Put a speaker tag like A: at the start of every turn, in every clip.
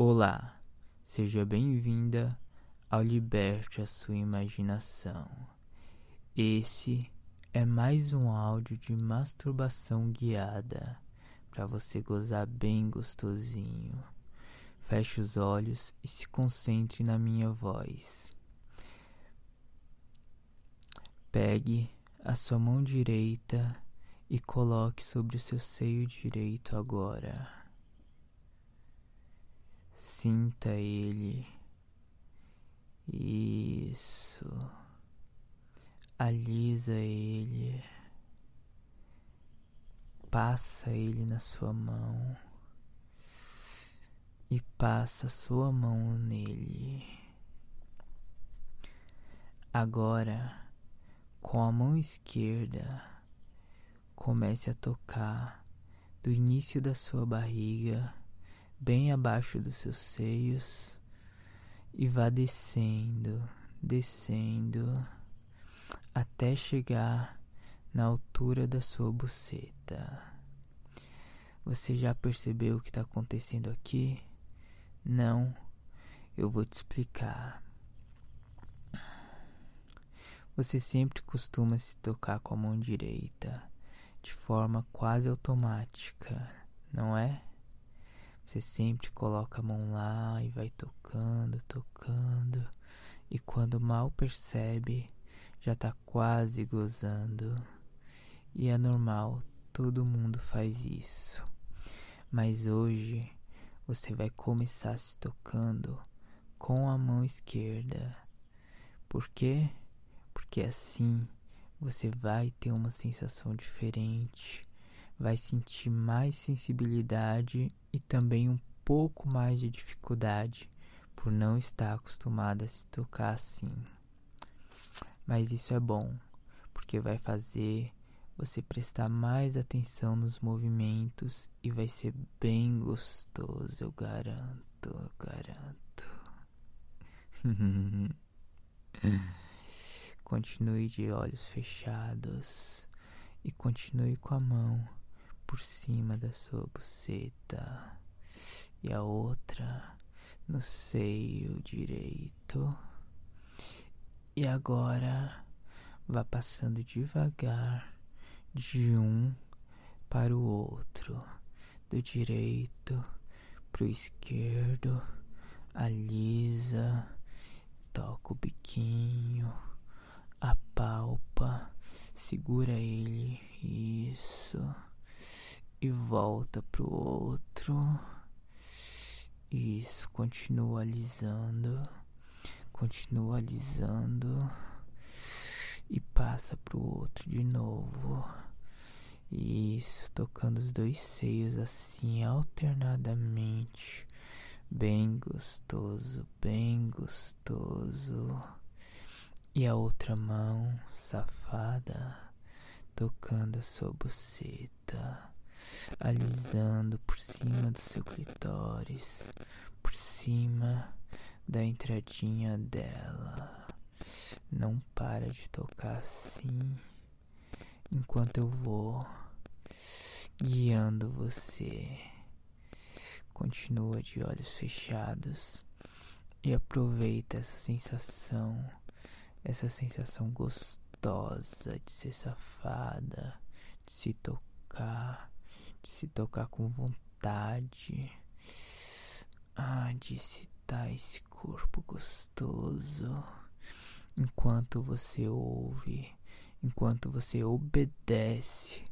A: Olá, seja bem-vinda ao Liberte a Sua Imaginação. Esse é mais um áudio de masturbação guiada para você gozar bem gostosinho. Feche os olhos e se concentre na minha voz. Pegue a sua mão direita e coloque sobre o seu seio direito agora. Sinta ele. Isso. Alisa ele. Passa ele na sua mão. E passa sua mão nele. Agora, com a mão esquerda, comece a tocar do início da sua barriga bem abaixo dos seus seios e vá descendo, descendo até chegar na altura da sua buceta. Você já percebeu o que está acontecendo aqui? Não, eu vou te explicar. Você sempre costuma se tocar com a mão direita, de forma quase automática, não é? Você sempre coloca a mão lá e vai tocando, tocando, e quando mal percebe, já tá quase gozando. E é normal, todo mundo faz isso. Mas hoje você vai começar se tocando com a mão esquerda. Por quê? Porque assim você vai ter uma sensação diferente vai sentir mais sensibilidade e também um pouco mais de dificuldade por não estar acostumado a se tocar assim. Mas isso é bom, porque vai fazer você prestar mais atenção nos movimentos e vai ser bem gostoso, eu garanto, eu garanto. continue de olhos fechados e continue com a mão por cima da sua buceta e a outra no seio direito. E agora vá passando devagar de um para o outro, do direito para o esquerdo, alisa, toca o biquinho, apalpa, segura ele, isso e volta pro outro. Isso, continua alisando, continua alisando e passa pro outro de novo. Isso, tocando os dois seios assim alternadamente. Bem gostoso, bem gostoso. E a outra mão, safada, tocando a sua buceta alisando por cima do seu clitóris, por cima da entradinha dela. Não para de tocar assim enquanto eu vou guiando você. Continua de olhos fechados e aproveita essa sensação, essa sensação gostosa de ser safada, de se tocar de se tocar com vontade, ah, de excitar esse corpo gostoso, enquanto você ouve, enquanto você obedece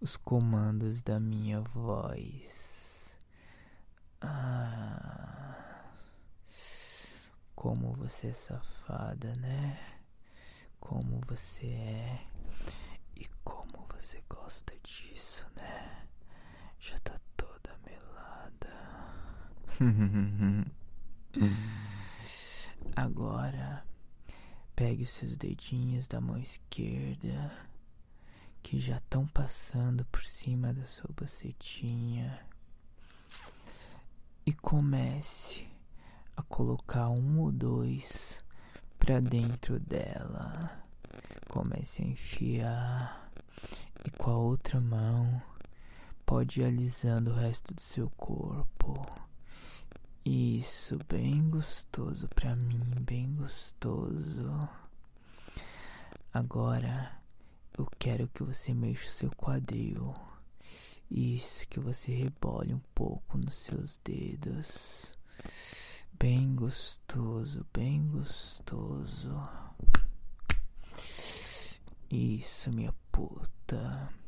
A: os comandos da minha voz. Ah, como você é safada, né? Como você é e como você gosta disso, né? Já tá toda melada. Agora, pegue os seus dedinhos da mão esquerda que já estão passando por cima da sua bacetinha e comece a colocar um ou dois para dentro dela. Comece a enfiar e com a outra mão pode ir alisando o resto do seu corpo. Isso, bem gostoso pra mim, bem gostoso. Agora eu quero que você mexa o seu quadril. Isso, que você rebole um pouco nos seus dedos. Bem gostoso, bem gostoso. Isso, minha puta.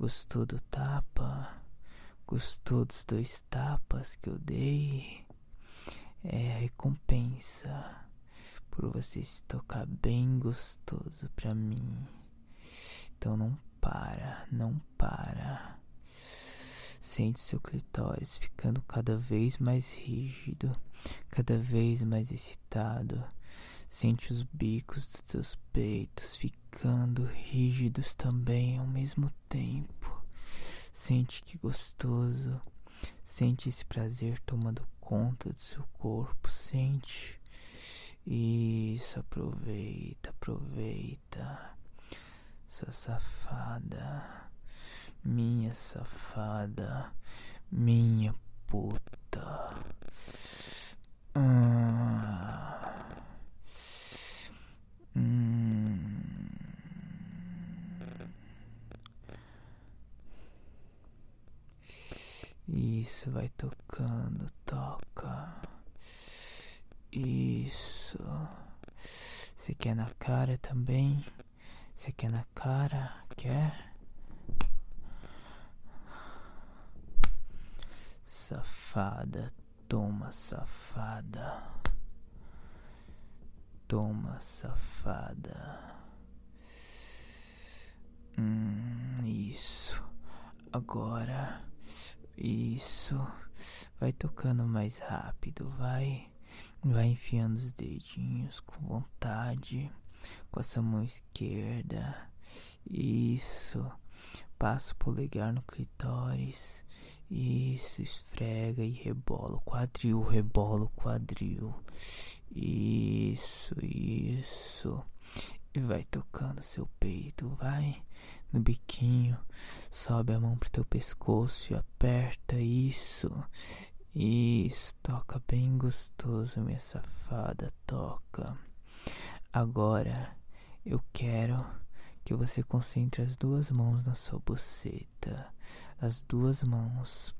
A: Gostou do tapa? Gostou dos dois tapas que eu dei? É a recompensa por você se tocar bem gostoso pra mim. Então não para, não para. Sente seu clitóris ficando cada vez mais rígido, cada vez mais excitado. Sente os bicos dos seus peitos ficando rígidos também ao mesmo tempo. Sente que gostoso. Sente esse prazer tomando conta do seu corpo. Sente. Isso, aproveita, aproveita. Sua safada. Minha safada, minha puta. Ah. Hum. Isso, vai tocando, toca. Isso. Você quer na cara também? Você quer na cara? Quer? Safada, toma, safada. Toma, safada. Hum, isso. Agora, isso. Vai tocando mais rápido, vai. Vai enfiando os dedinhos com vontade, com essa mão esquerda. Isso. Passa o polegar no clitóris. Isso, esfrega e rebola o quadril, rebola o quadril. Isso, isso. E vai tocando seu peito, vai no biquinho. Sobe a mão pro teu pescoço e aperta isso. Isso, toca bem gostoso, minha safada, toca. Agora eu quero que você concentre as duas mãos na sua buceta, as duas mãos,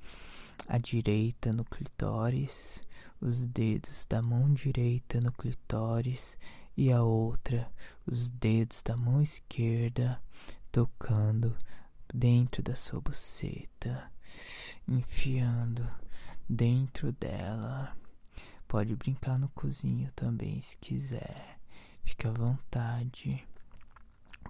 A: a direita no clitóris, os dedos da mão direita no clitóris e a outra, os dedos da mão esquerda tocando dentro da sua buceta, enfiando dentro dela. Pode brincar no cozinho também se quiser. Fique à vontade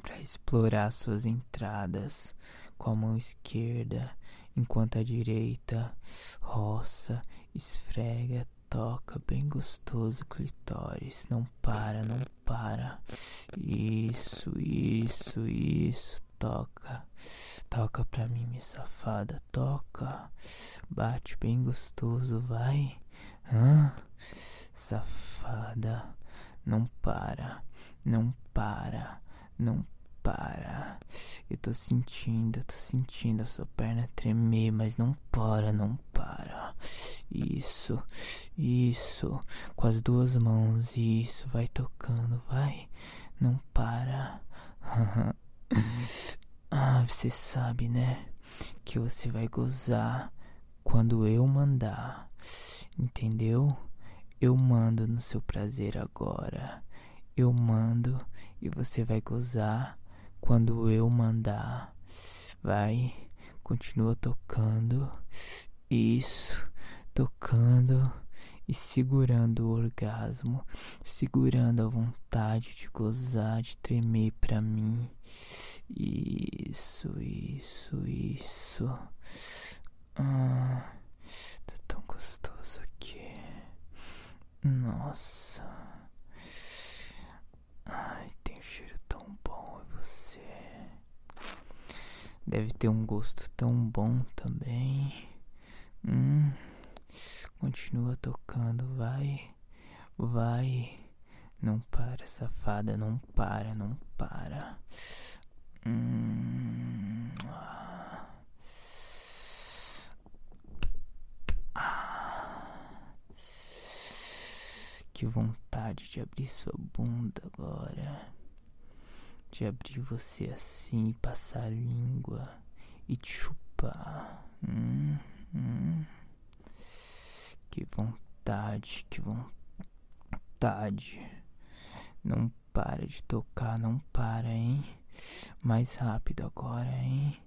A: para explorar suas entradas com a mão esquerda, enquanto a direita roça, esfrega, toca bem gostoso o clitóris. Não para, não para. Isso, isso, isso. Toca, toca pra mim, minha safada. Toca, bate bem gostoso, vai. Hã? Safada, não para, não para não para. Eu tô sentindo, eu tô sentindo a sua perna tremer, mas não para, não para. Isso, isso. Com as duas mãos, isso. Vai tocando, vai. Não para. ah, você sabe, né? Que você vai gozar quando eu mandar. Entendeu? Eu mando no seu prazer agora. Eu mando e você vai gozar quando eu mandar. Vai, continua tocando. Isso, tocando e segurando o orgasmo, segurando a vontade de gozar, de tremer pra mim. Isso, isso, isso. Ah, tá tão gostoso aqui. Nossa. Ai, tem um cheiro tão bom em você. Deve ter um gosto tão bom também. Hum. Continua tocando, vai. Vai. Não para, safada, não para, não para. Hum. Ah. Que vontade de abrir sua bunda agora. De abrir você assim, passar a língua e te chupar. Hum, hum. Que vontade, que vontade. Não para de tocar, não para, hein? Mais rápido agora, hein?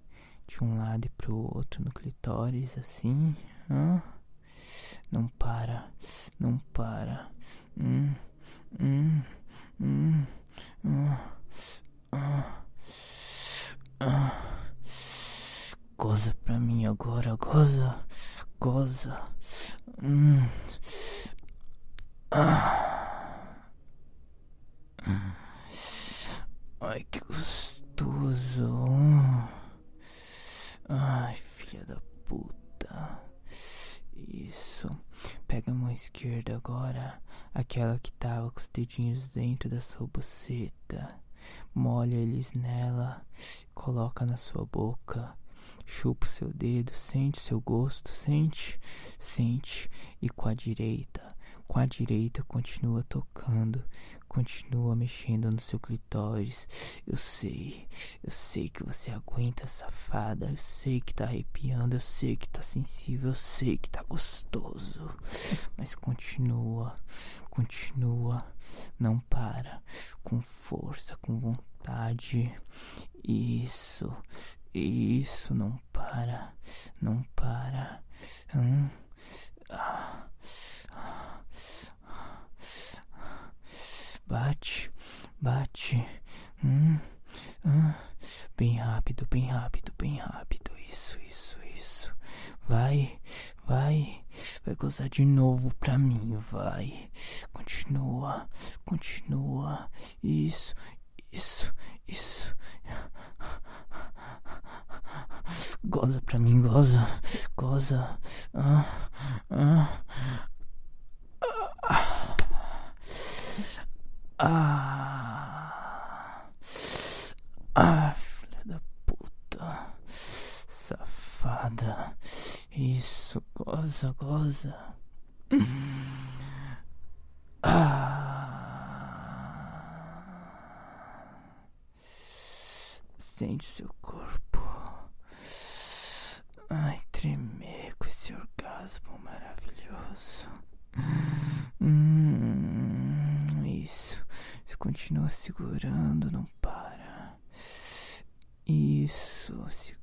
A: De um lado e pro outro no clitóris, assim. Hã? Não para, não para. Hum, hum, hum, hum, hum. Goza pra mim agora, goza, goza. Hum. Ah. Ai, que gostoso. Ai, filha da puta. Isso. Pega a mão esquerda agora, aquela que tava com os dedinhos dentro da sua buceta. Molha eles nela, coloca na sua boca. Chupa o seu dedo, sente o seu gosto, sente, sente. E com a direita, com a direita continua tocando, continua mexendo no seu clitóris. Eu sei, eu sei que você aguenta, safada. Eu sei que tá arrepiando, eu sei que tá sensível, eu sei que tá gostoso. Mas continua, continua, não para, com força, com vontade. Isso, isso, não para, não para. Hum. Ah. Bate, bate. Hum, hum. Bem rápido, bem rápido, bem rápido. Isso, isso, isso. Vai, vai. Vai gozar de novo pra mim, vai. Continua, continua. Isso, isso, isso. Goza pra mim, goza, goza. Ah, ah. Ah, ah, filha da puta, safada. Isso, goza, goza. Ah, sente seu corpo. Ai, tremer com esse orgasmo maravilhoso. Hum, isso. Você continua segurando, não para. Isso, segura,